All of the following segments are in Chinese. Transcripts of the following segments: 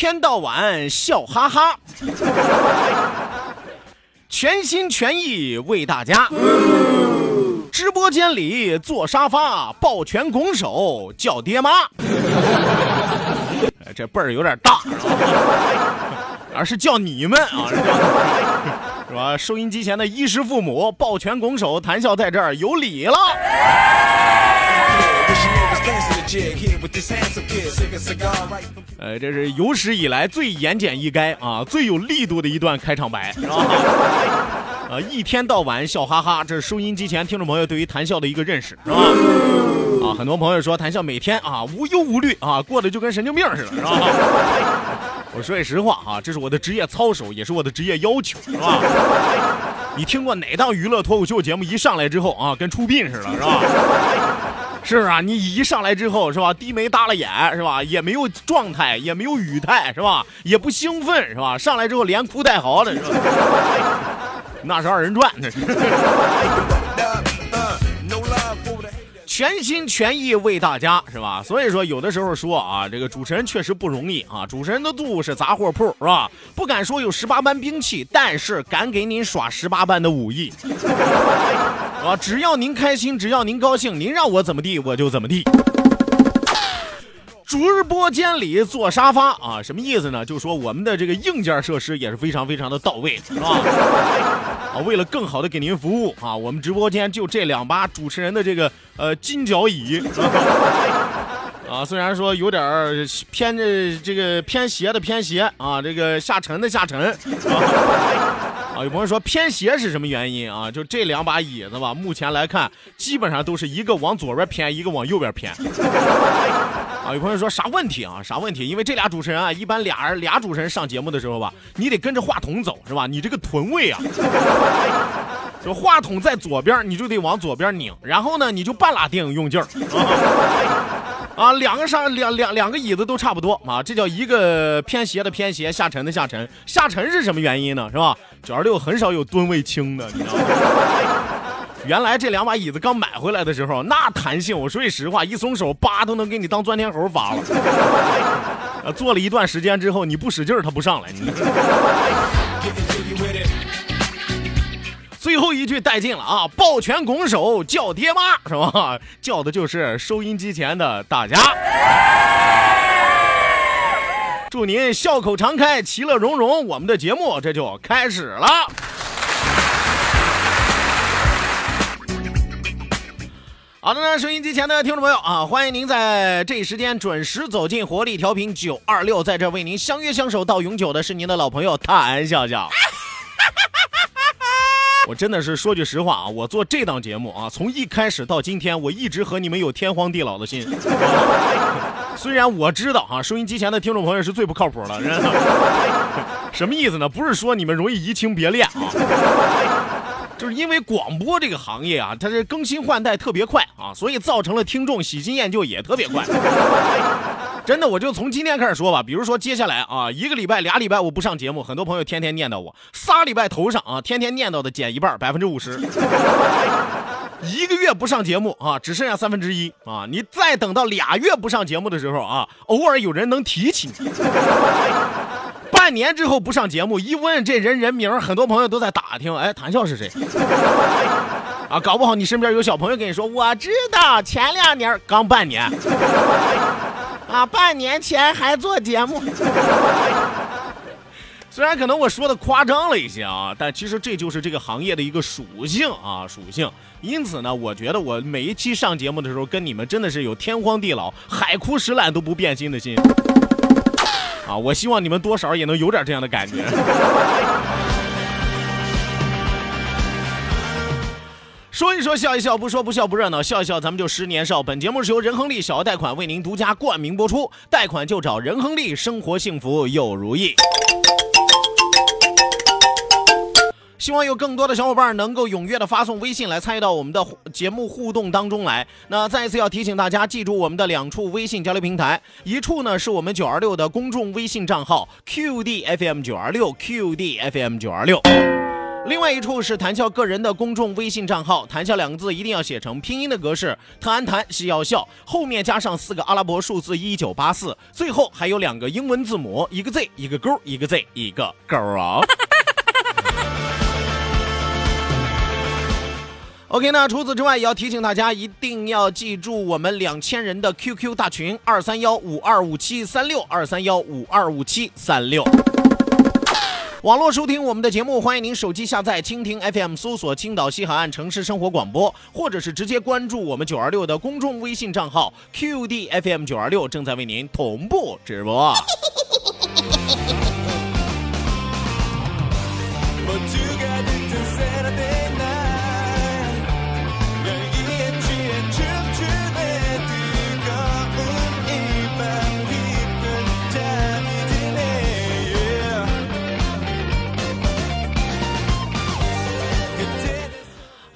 天到晚笑哈哈，全心全意为大家。直播间里坐沙发，抱拳拱手叫爹妈。这辈儿有点大，而是叫你们啊，是吧？收音机前的衣食父母，抱拳拱手，谈笑在这儿有礼了。呃，这是有史以来最言简意赅啊，最有力度的一段开场白，是吧？呃，一天到晚笑哈哈，这是收音机前听众朋友对于谈笑的一个认识，是吧？啊，很多朋友说谈笑每天啊无忧无虑啊，过得就跟神经病似的，是吧？我说句实话啊，这是我的职业操守，也是我的职业要求，是吧？你听过哪档娱乐脱口秀节目一上来之后啊，跟出殡似的，是吧？是啊，你一上来之后是吧，低眉耷拉眼是吧，也没有状态，也没有语态是吧，也不兴奋是吧，上来之后连哭带嚎的是吧？那是二人转，那是。全心全意为大家是吧？所以说有的时候说啊，这个主持人确实不容易啊。主持人的肚是杂货铺是吧？不敢说有十八般兵器，但是敢给您耍十八般的武艺。啊，只要您开心，只要您高兴，您让我怎么地我就怎么地。直播间里坐沙发啊，什么意思呢？就是说我们的这个硬件设施也是非常非常的到位，是吧？啊，为了更好的给您服务啊，我们直播间就这两把主持人的这个呃金角椅。啊，虽然说有点偏这这个偏斜的偏斜啊，这个下沉的下沉。啊，有朋友说偏斜是什么原因啊？就这两把椅子吧，目前来看，基本上都是一个往左边偏，一个往右边偏。啊，有朋友说啥问题啊？啥问题？因为这俩主持人啊，一般俩人俩主持人上节目的时候吧，你得跟着话筒走，是吧？你这个臀位啊，就话筒在左边，你就得往左边拧，然后呢，你就半拉腚用劲儿。啊，啊两个上两两两个椅子都差不多啊，这叫一个偏斜的偏斜，下沉的下沉。下沉是什么原因呢？是吧？九二六很少有吨位轻的，你知道吗？原来这两把椅子刚买回来的时候，那弹性，我说句实话，一松手，叭都能给你当钻天猴发了。啊，坐了一段时间之后，你不使劲儿，它不上来。你最后一句带劲了啊！抱拳拱手叫爹妈是吧？叫的就是收音机前的大家。祝您笑口常开，其乐融融。我们的节目这就开始了。好的呢，收音机前的听众朋友啊，欢迎您在这一时间准时走进活力调频九二六，在这为您相约相守到永久的是您的老朋友谭笑笑。我真的是说句实话啊，我做这档节目啊，从一开始到今天，我一直和你们有天荒地老的心。虽然我知道啊，收音机前的听众朋友是最不靠谱的，什么意思呢？不是说你们容易移情别恋啊，就是因为广播这个行业啊，它是更新换代特别快啊，所以造成了听众喜新厌旧也特别快。真的，我就从今天开始说吧。比如说，接下来啊，一个礼拜、俩礼拜我不上节目，很多朋友天天念叨我；仨礼拜头上啊，天天念叨的减一半，百分之五十。一个月不上节目啊，只剩下三分之一啊。你再等到俩月不上节目的时候啊，偶尔有人能提起你。半年之后不上节目，一问这人人名，很多朋友都在打听，哎，谭笑是谁？啊，搞不好你身边有小朋友跟你说，我知道前两年刚半年，啊，半年前还做节目。虽然可能我说的夸张了一些啊，但其实这就是这个行业的一个属性啊，属性。因此呢，我觉得我每一期上节目的时候，跟你们真的是有天荒地老、海枯石烂都不变心的心啊！我希望你们多少也能有点这样的感觉。说一说，笑一笑，不说不笑不热闹，笑一笑，咱们就十年少。本节目是由仁亨利小额贷款为您独家冠名播出，贷款就找仁亨利，生活幸福又如意。希望有更多的小伙伴能够踊跃的发送微信来参与到我们的节目互动当中来。那再一次要提醒大家，记住我们的两处微信交流平台，一处呢是我们九二六的公众微信账号 QDFM 九二六 QDFM 九二六，另外一处是谈笑个人的公众微信账号，谈笑两个字一定要写成拼音的格式，特安谈是要笑，后面加上四个阿拉伯数字一九八四，最后还有两个英文字母，一个 Z 一个勾，一个 Z 一个勾啊。OK，那除此之外，也要提醒大家，一定要记住我们两千人的 QQ 大群二三幺五二五七三六二三幺五二五七三六。网络收听我们的节目，欢迎您手机下载蜻蜓 FM，搜索青岛西海岸城市生活广播，或者是直接关注我们九二六的公众微信账号 QDFM 九二六，正在为您同步直播。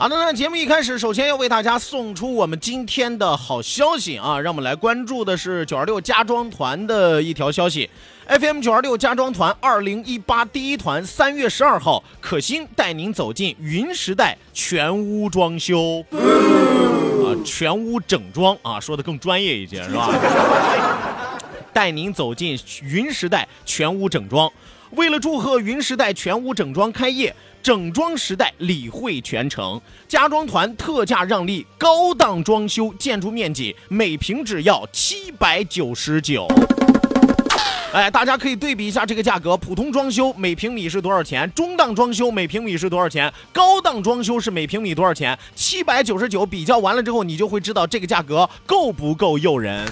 好的，那节目一开始，首先要为大家送出我们今天的好消息啊！让我们来关注的是九二六家装团的一条消息：FM 九二六家装团二零一八第一团三月十二号，可心带您走进云时代全屋装修啊，全屋整装啊，说的更专业一些是吧？带您走进云时代全屋整装，为了祝贺云时代全屋整装开业。整装时代理会全程，家装团特价让利，高档装修建筑面积每平只要七百九十九。哎，大家可以对比一下这个价格，普通装修每平米是多少钱？中档装修每平米是多少钱？高档装修是每平米多少钱？七百九十九，比较完了之后，你就会知道这个价格够不够诱人。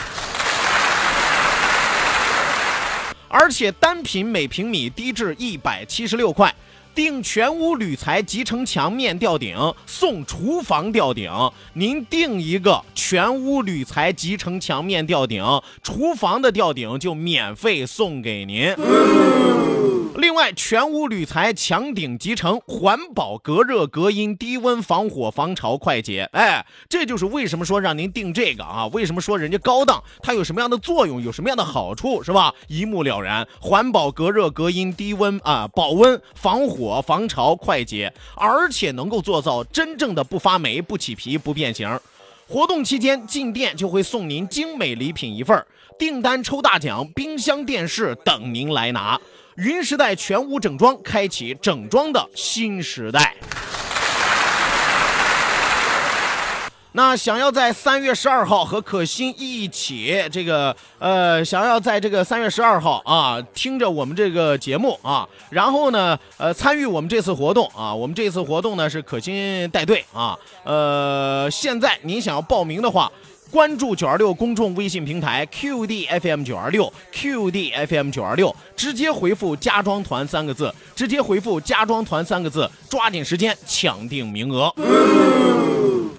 而且单品每平米低至一百七十六块。定全屋铝材集成墙面吊顶送厨房吊顶，您定一个全屋铝材集成墙面吊顶，厨房的吊顶就免费送给您。另外，全屋铝材墙顶集成，环保、隔热、隔音、低温、防火、防潮、快捷。哎，这就是为什么说让您定这个啊？为什么说人家高档？它有什么样的作用？有什么样的好处？是吧？一目了然。环保、隔热、隔音、低温啊，保温、防火、果防潮、快捷，而且能够做到真正的不发霉、不起皮、不变形。活动期间进店就会送您精美礼品一份订单抽大奖，冰箱、电视等您来拿。云时代全屋整装，开启整装的新时代。那想要在三月十二号和可心一起，这个呃，想要在这个三月十二号啊，听着我们这个节目啊，然后呢，呃，参与我们这次活动啊，我们这次活动呢是可心带队啊，呃，现在您想要报名的话。关注九二六公众微信平台 QDFM 九二六 QDFM 九二六，直接回复“家装团”三个字，直接回复“家装团”三个字，抓紧时间抢定名额。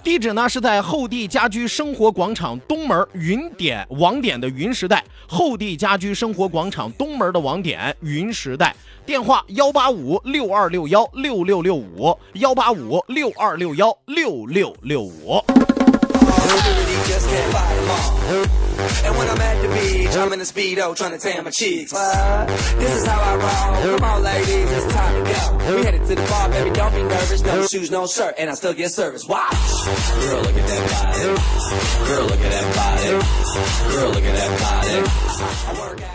地址呢是在厚地家居生活广场东门云点网点的云时代，厚地家居生活广场东门的网点云时代，电话幺八五六二六幺六六六五幺八五六二六幺六六六五。And when I'm at the beach, I'm in the speedo trying to tan my cheeks. What? This is how I roll. Come on, ladies, it's time to go. We headed to the bar, baby, don't be nervous. No shoes, no shirt, and I still get service. Watch. Girl, look at that body. Girl, look at that body. Girl, look at that body. I work out.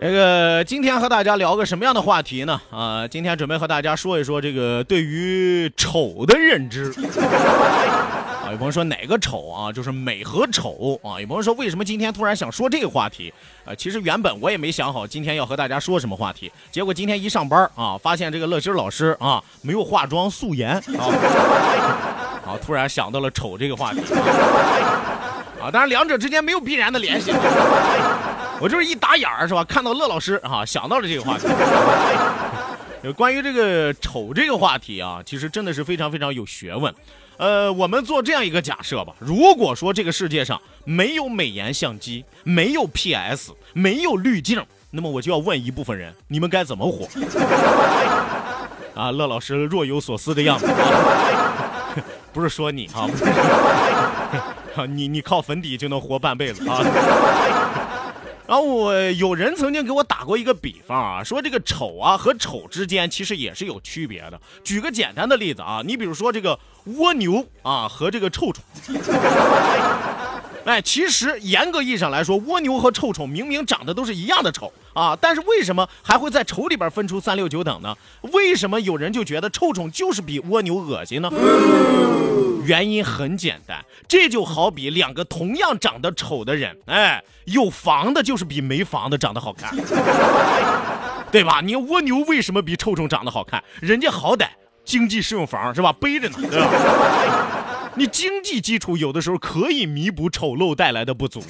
这个今天和大家聊个什么样的话题呢？啊，今天准备和大家说一说这个对于丑的认知。有朋友说哪个丑啊？就是美和丑啊。有朋友说为什么今天突然想说这个话题？啊，其实原本我也没想好今天要和大家说什么话题，结果今天一上班啊，发现这个乐心老师啊没有化妆素颜啊，啊，突然想到了丑这个话题。啊，当然两者之间没有必然的联系。我就是一打眼儿是吧？看到乐老师啊，想到了这个话题。关于这个丑这个话题啊，其实真的是非常非常有学问。呃，我们做这样一个假设吧：如果说这个世界上没有美颜相机，没有 PS，没有滤镜，那么我就要问一部分人：你们该怎么活？啊，乐老师若有所思的样子。不是说你啊，你你靠粉底就能活半辈子啊。然后我有人曾经给我打过一个比方啊，说这个丑啊和丑之间其实也是有区别的。举个简单的例子啊，你比如说这个蜗牛啊和这个臭虫。哎，其实严格意义上来说，蜗牛和臭虫明明长得都是一样的丑啊，但是为什么还会在丑里边分出三六九等呢？为什么有人就觉得臭虫就是比蜗牛恶心呢？原因很简单，这就好比两个同样长得丑的人，哎，有房的就是比没房的长得好看，对吧？你蜗牛为什么比臭虫长得好看？人家好歹经济适用房是吧，背着呢，对吧？你经济基础有的时候可以弥补丑陋带来的不足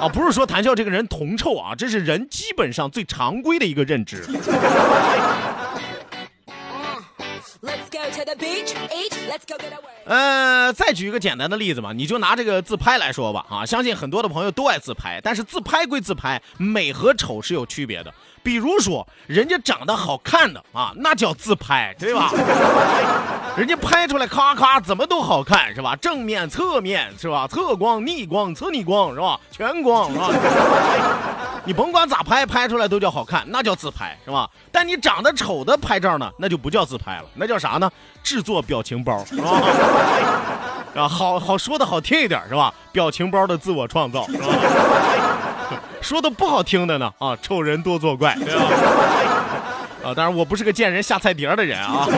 啊，不是说谈笑这个人铜臭啊，这是人基本上最常规的一个认知。呃，再举一个简单的例子嘛，你就拿这个自拍来说吧啊，相信很多的朋友都爱自拍，但是自拍归自拍，美和丑是有区别的。比如说，人家长得好看的啊，那叫自拍，对吧？人家拍出来咔咔怎么都好看，是吧？正面、侧面，是吧？侧光、逆光、侧逆光，是吧？全光，是吧？你甭管咋拍，拍出来都叫好看，那叫自拍，是吧？但你长得丑的拍照呢，那就不叫自拍了，那叫啥呢？制作表情包，是吧？啊，好好说的好听一点，是吧？表情包的自我创造，是吧？说的不好听的呢，啊，丑人多作怪，对吧？啊，当然我不是个见人下菜碟的人啊。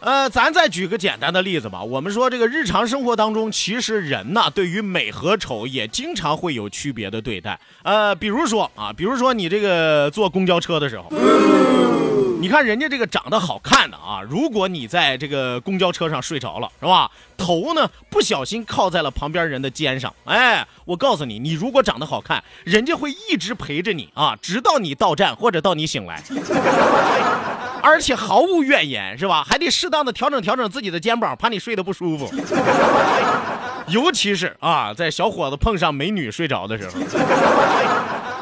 呃，咱再举个简单的例子吧。我们说这个日常生活当中，其实人呢对于美和丑也经常会有区别的对待。呃，比如说啊，比如说你这个坐公交车的时候。你看人家这个长得好看的啊，如果你在这个公交车上睡着了，是吧？头呢不小心靠在了旁边人的肩上，哎，我告诉你，你如果长得好看，人家会一直陪着你啊，直到你到站或者到你醒来，而且毫无怨言，是吧？还得适当的调整调整自己的肩膀，怕你睡得不舒服。尤其是啊，在小伙子碰上美女睡着的时候，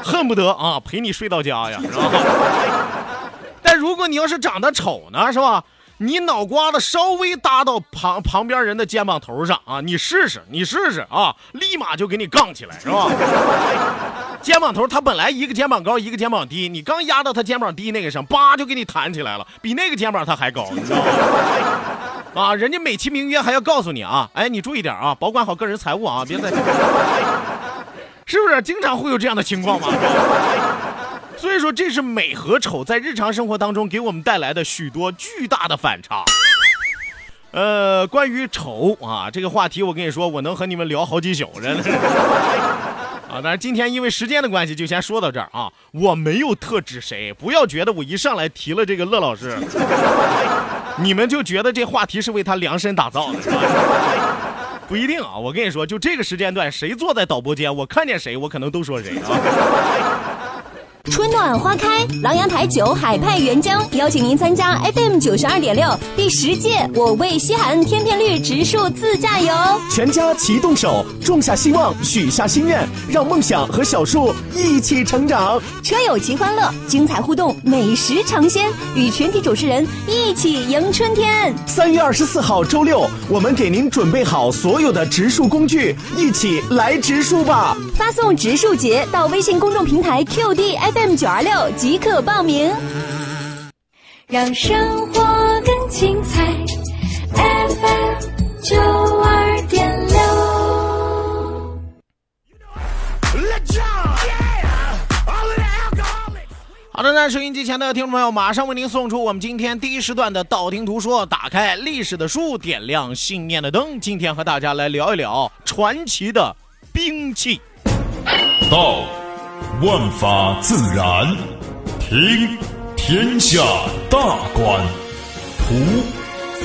恨不得啊陪你睡到家呀，是吧？但如果你要是长得丑呢，是吧？你脑瓜子稍微搭到旁旁边人的肩膀头上啊，你试试，你试试啊，立马就给你杠起来，是吧？肩膀头他本来一个肩膀高，一个肩膀低，你刚压到他肩膀低那个上，叭就给你弹起来了，比那个肩膀他还高，你知道吗？啊，人家美其名曰还要告诉你啊，哎，你注意点啊，保管好个人财物啊，别再，是不是？经常会有这样的情况吗？所以说，这是美和丑在日常生活当中给我们带来的许多巨大的反差。呃，关于丑啊这个话题，我跟你说，我能和你们聊好几宿，真的。啊，但是今天因为时间的关系，就先说到这儿啊。我没有特指谁，不要觉得我一上来提了这个乐老师，你们就觉得这话题是为他量身打造的，是吧？不一定啊。我跟你说，就这个时间段，谁坐在导播间，我看见谁，我可能都说谁啊。春暖花开，琅琊台酒海派原浆邀请您参加 FM 九十二点六第十届我为西海岸天片绿植树自驾游，全家齐动手，种下希望，许下心愿，让梦想和小树一起成长。车友齐欢乐，精彩互动，美食尝鲜，与全体主持人一起迎春天。三月二十四号周六，我们给您准备好所有的植树工具，一起来植树吧！发送“植树节”到微信公众平台 QD F。FM 九二六即可报名，让生活更精彩。，FM 九二点六。好的，那收音机前的听众朋友，马上为您送出我们今天第一时段的道听途说，打开历史的书，点亮信念的灯。今天和大家来聊一聊传奇的兵器。道，万法自然；听，天下大观；图，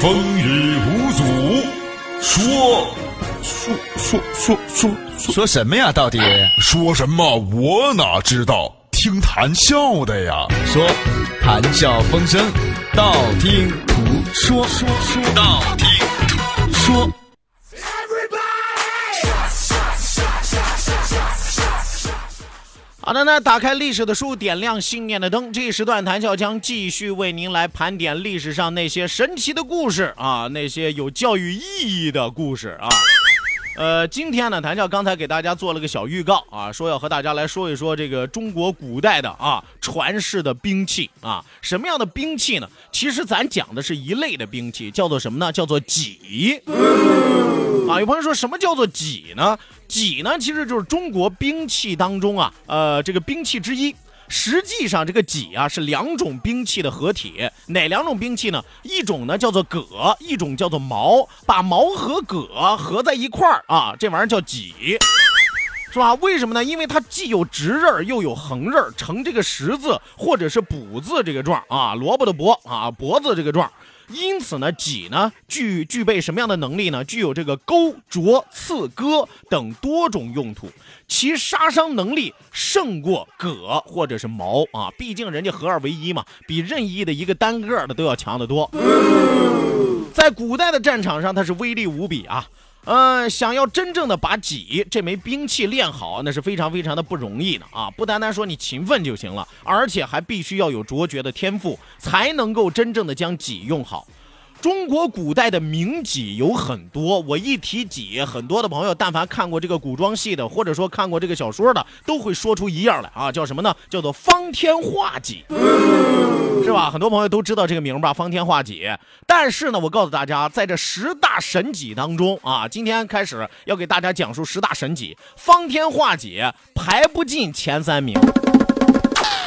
风雨无阻；说，说说说说说什么呀？到底说什么？我哪知道？听谈笑的呀。说，谈笑风生，道听途说，说说道听途说。好的，那打开历史的书，点亮信念的灯。这一时段，谈笑将继续为您来盘点历史上那些神奇的故事啊，那些有教育意义的故事啊。呃，今天呢，谭笑刚才给大家做了个小预告啊，说要和大家来说一说这个中国古代的啊传世的兵器啊，什么样的兵器呢？其实咱讲的是一类的兵器，叫做什么呢？叫做戟。啊，有朋友说什么叫做戟呢？戟呢，其实就是中国兵器当中啊，呃，这个兵器之一。实际上，这个戟啊是两种兵器的合体。哪两种兵器呢？一种呢叫做戈，一种叫做矛。把矛和戈合在一块儿啊，这玩意儿叫戟，是吧？为什么呢？因为它既有直刃又有横刃，成这个十字或者是补字这个状啊，萝卜的卜啊，脖子这个状。因此呢，戟呢具具备什么样的能力呢？具有这个钩、啄、刺、割等多种用途，其杀伤能力胜过戈或者是矛啊！毕竟人家合二为一嘛，比任意的一个单个的都要强得多。在古代的战场上，它是威力无比啊！嗯，想要真正的把戟这枚兵器练好，那是非常非常的不容易的啊！不单单说你勤奋就行了，而且还必须要有卓绝的天赋，才能够真正的将戟用好。中国古代的名戟有很多，我一提戟，很多的朋友但凡看过这个古装戏的，或者说看过这个小说的，都会说出一样来啊，叫什么呢？叫做方天画戟，是吧？很多朋友都知道这个名吧？方天画戟。但是呢，我告诉大家，在这十大神戟当中啊，今天开始要给大家讲述十大神戟，方天画戟排不进前三名。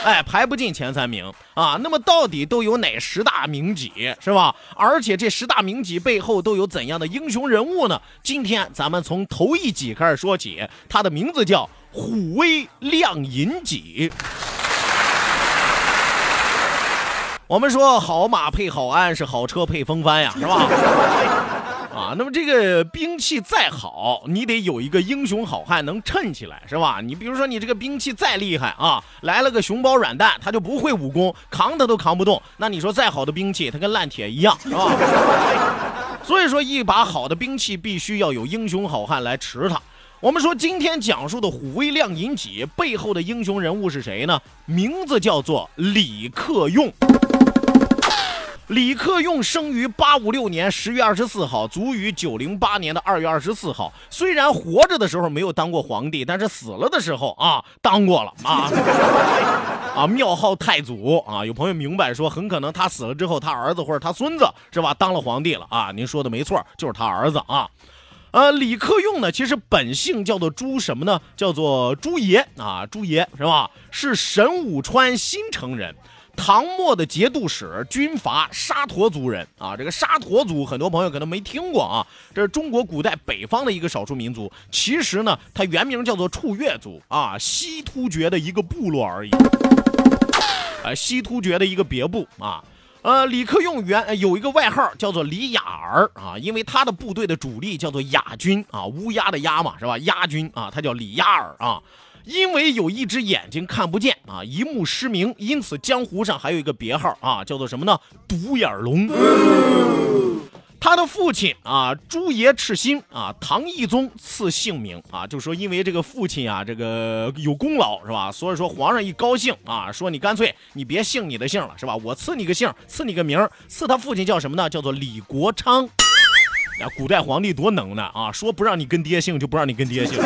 哎，排不进前三名啊！那么到底都有哪十大名戟是吧？而且这十大名戟背后都有怎样的英雄人物呢？今天咱们从头一戟开始说起，它的名字叫虎威亮银戟。我们说好马配好鞍，是好车配风帆呀，是吧？啊，那么这个兵器再好，你得有一个英雄好汉能衬起来，是吧？你比如说你这个兵器再厉害啊，来了个熊包软蛋，他就不会武功，扛他都扛不动。那你说再好的兵器，他跟烂铁一样，是吧？所以说，一把好的兵器必须要有英雄好汉来持它。我们说今天讲述的虎威亮银戟背后的英雄人物是谁呢？名字叫做李克用。李克用生于八五六年十月二十四号，卒于九零八年的二月二十四号。虽然活着的时候没有当过皇帝，但是死了的时候啊，当过了啊 啊，庙号太祖啊。有朋友明白说，很可能他死了之后，他儿子或者他孙子是吧，当了皇帝了啊。您说的没错，就是他儿子啊。呃，李克用呢，其实本姓叫做朱什么呢？叫做朱爷啊，朱爷是吧？是神武川新城人。唐末的节度使、军阀沙陀族人啊，这个沙陀族很多朋友可能没听过啊，这是中国古代北方的一个少数民族。其实呢，它原名叫做处越族啊，西突厥的一个部落而已，呃，西突厥的一个别部啊。呃，李克用原有一个外号叫做李雅儿啊，因为他的部队的主力叫做雅军啊，乌鸦的鸦嘛是吧？鸦军啊，他叫李雅儿啊。因为有一只眼睛看不见啊，一目失明，因此江湖上还有一个别号啊，叫做什么呢？独眼龙。他的父亲啊，朱爷赤心啊，唐懿宗赐姓名啊，就说因为这个父亲啊，这个有功劳是吧？所以说皇上一高兴啊，说你干脆你别姓你的姓了是吧？我赐你个姓，赐你个名，赐他父亲叫什么呢？叫做李国昌。啊，古代皇帝多能耐啊，说不让你跟爹姓就不让你跟爹姓。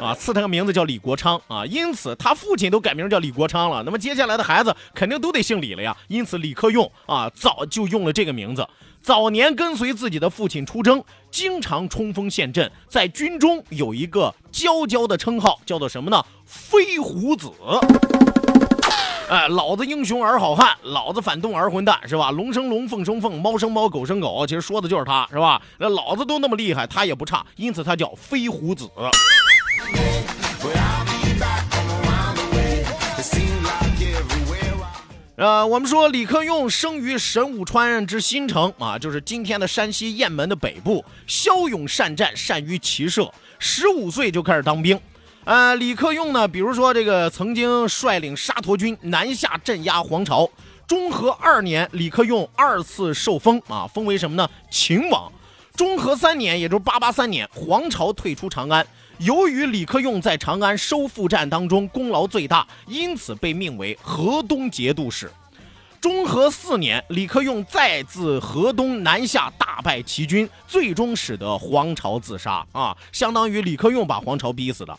啊，赐他个名字叫李国昌啊，因此他父亲都改名叫李国昌了，那么接下来的孩子肯定都得姓李了呀，因此李克用啊早就用了这个名字。早年跟随自己的父亲出征，经常冲锋陷阵，在军中有一个娇娇的称号，叫做什么呢？飞虎子。哎，老子英雄儿好汉，老子反动儿混蛋，是吧？龙生龙，凤生凤，猫生猫，狗生狗，其实说的就是他，是吧？那老子都那么厉害，他也不差，因此他叫飞虎子。呃，我们说李克用生于神武川之新城啊，就是今天的山西雁门的北部，骁勇善战，善于骑射，十五岁就开始当兵。呃，李克用呢，比如说这个曾经率领沙陀军南下镇压黄巢。中和二年，李克用二次受封啊，封为什么呢？秦王。中和三年，也就是八八三年，黄巢退出长安。由于李克用在长安收复战当中功劳最大，因此被命为河东节度使。中和四年，李克用再自河东南下，大败齐军，最终使得黄巢自杀啊，相当于李克用把黄巢逼死的。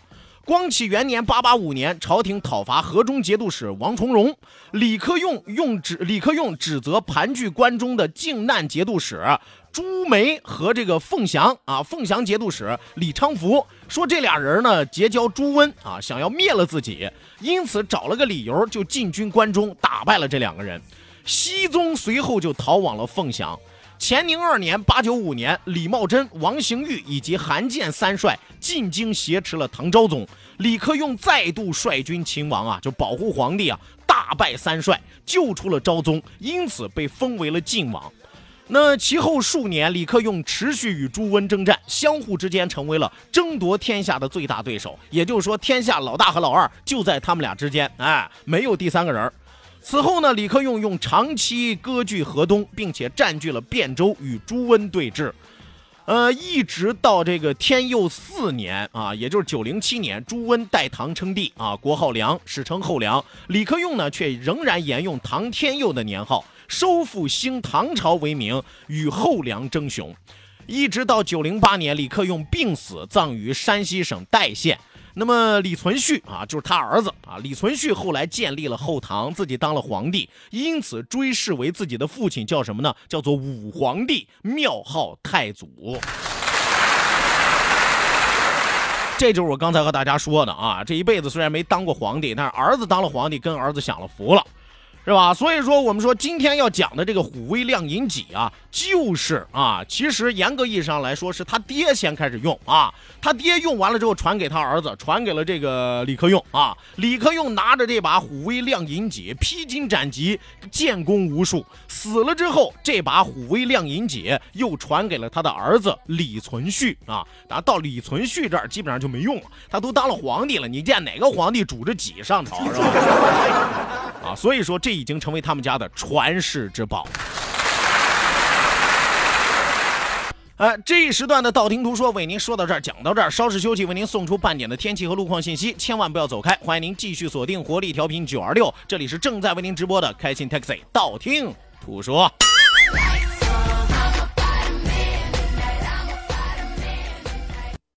光启元年（八八五年），朝廷讨伐河中节度使王重荣，李克用用指李克用指责盘踞关中的靖难节度使朱梅和这个凤翔啊，凤翔节度使李昌福说这俩人呢结交朱温啊，想要灭了自己，因此找了个理由就进军关中，打败了这两个人。熹宗随后就逃往了凤翔。乾宁二年（八九五年），李茂贞、王行玉以及韩建三帅进京挟持了唐昭宗，李克用再度率军秦王啊，就保护皇帝啊，大败三帅，救出了昭宗，因此被封为了晋王。那其后数年，李克用持续与朱温征战，相互之间成为了争夺天下的最大对手。也就是说，天下老大和老二就在他们俩之间，哎，没有第三个人儿。此后呢，李克用用长期割据河东，并且占据了汴州，与朱温对峙。呃，一直到这个天佑四年啊，也就是九零七年，朱温代唐称帝啊，国号梁，史称后梁。李克用呢，却仍然沿用唐天佑的年号，收复兴唐朝为名，与后梁争雄。一直到九零八年，李克用病死，葬于山西省代县。那么李存勖啊，就是他儿子啊。李存勖后来建立了后唐，自己当了皇帝，因此追谥为自己的父亲叫什么呢？叫做武皇帝，庙号太祖。这就是我刚才和大家说的啊。这一辈子虽然没当过皇帝，但是儿子当了皇帝，跟儿子享了福了。是吧？所以说，我们说今天要讲的这个虎威亮银戟啊，就是啊，其实严格意义上来说，是他爹先开始用啊，他爹用完了之后传给他儿子，传给了这个李克用啊。李克用拿着这把虎威亮银戟，披荆斩棘，建功无数。死了之后，这把虎威亮银戟又传给了他的儿子李存勖啊。然后到李存勖这儿，基本上就没用了，他都当了皇帝了，你见哪个皇帝拄着戟上朝是吧？啊，所以说这已经成为他们家的传世之宝。哎，这一时段的道听途说为您说到这儿，讲到这儿，稍事休息，为您送出半点的天气和路况信息，千万不要走开，欢迎您继续锁定活力调频九二六，这里是正在为您直播的开心 Taxi，道听途说。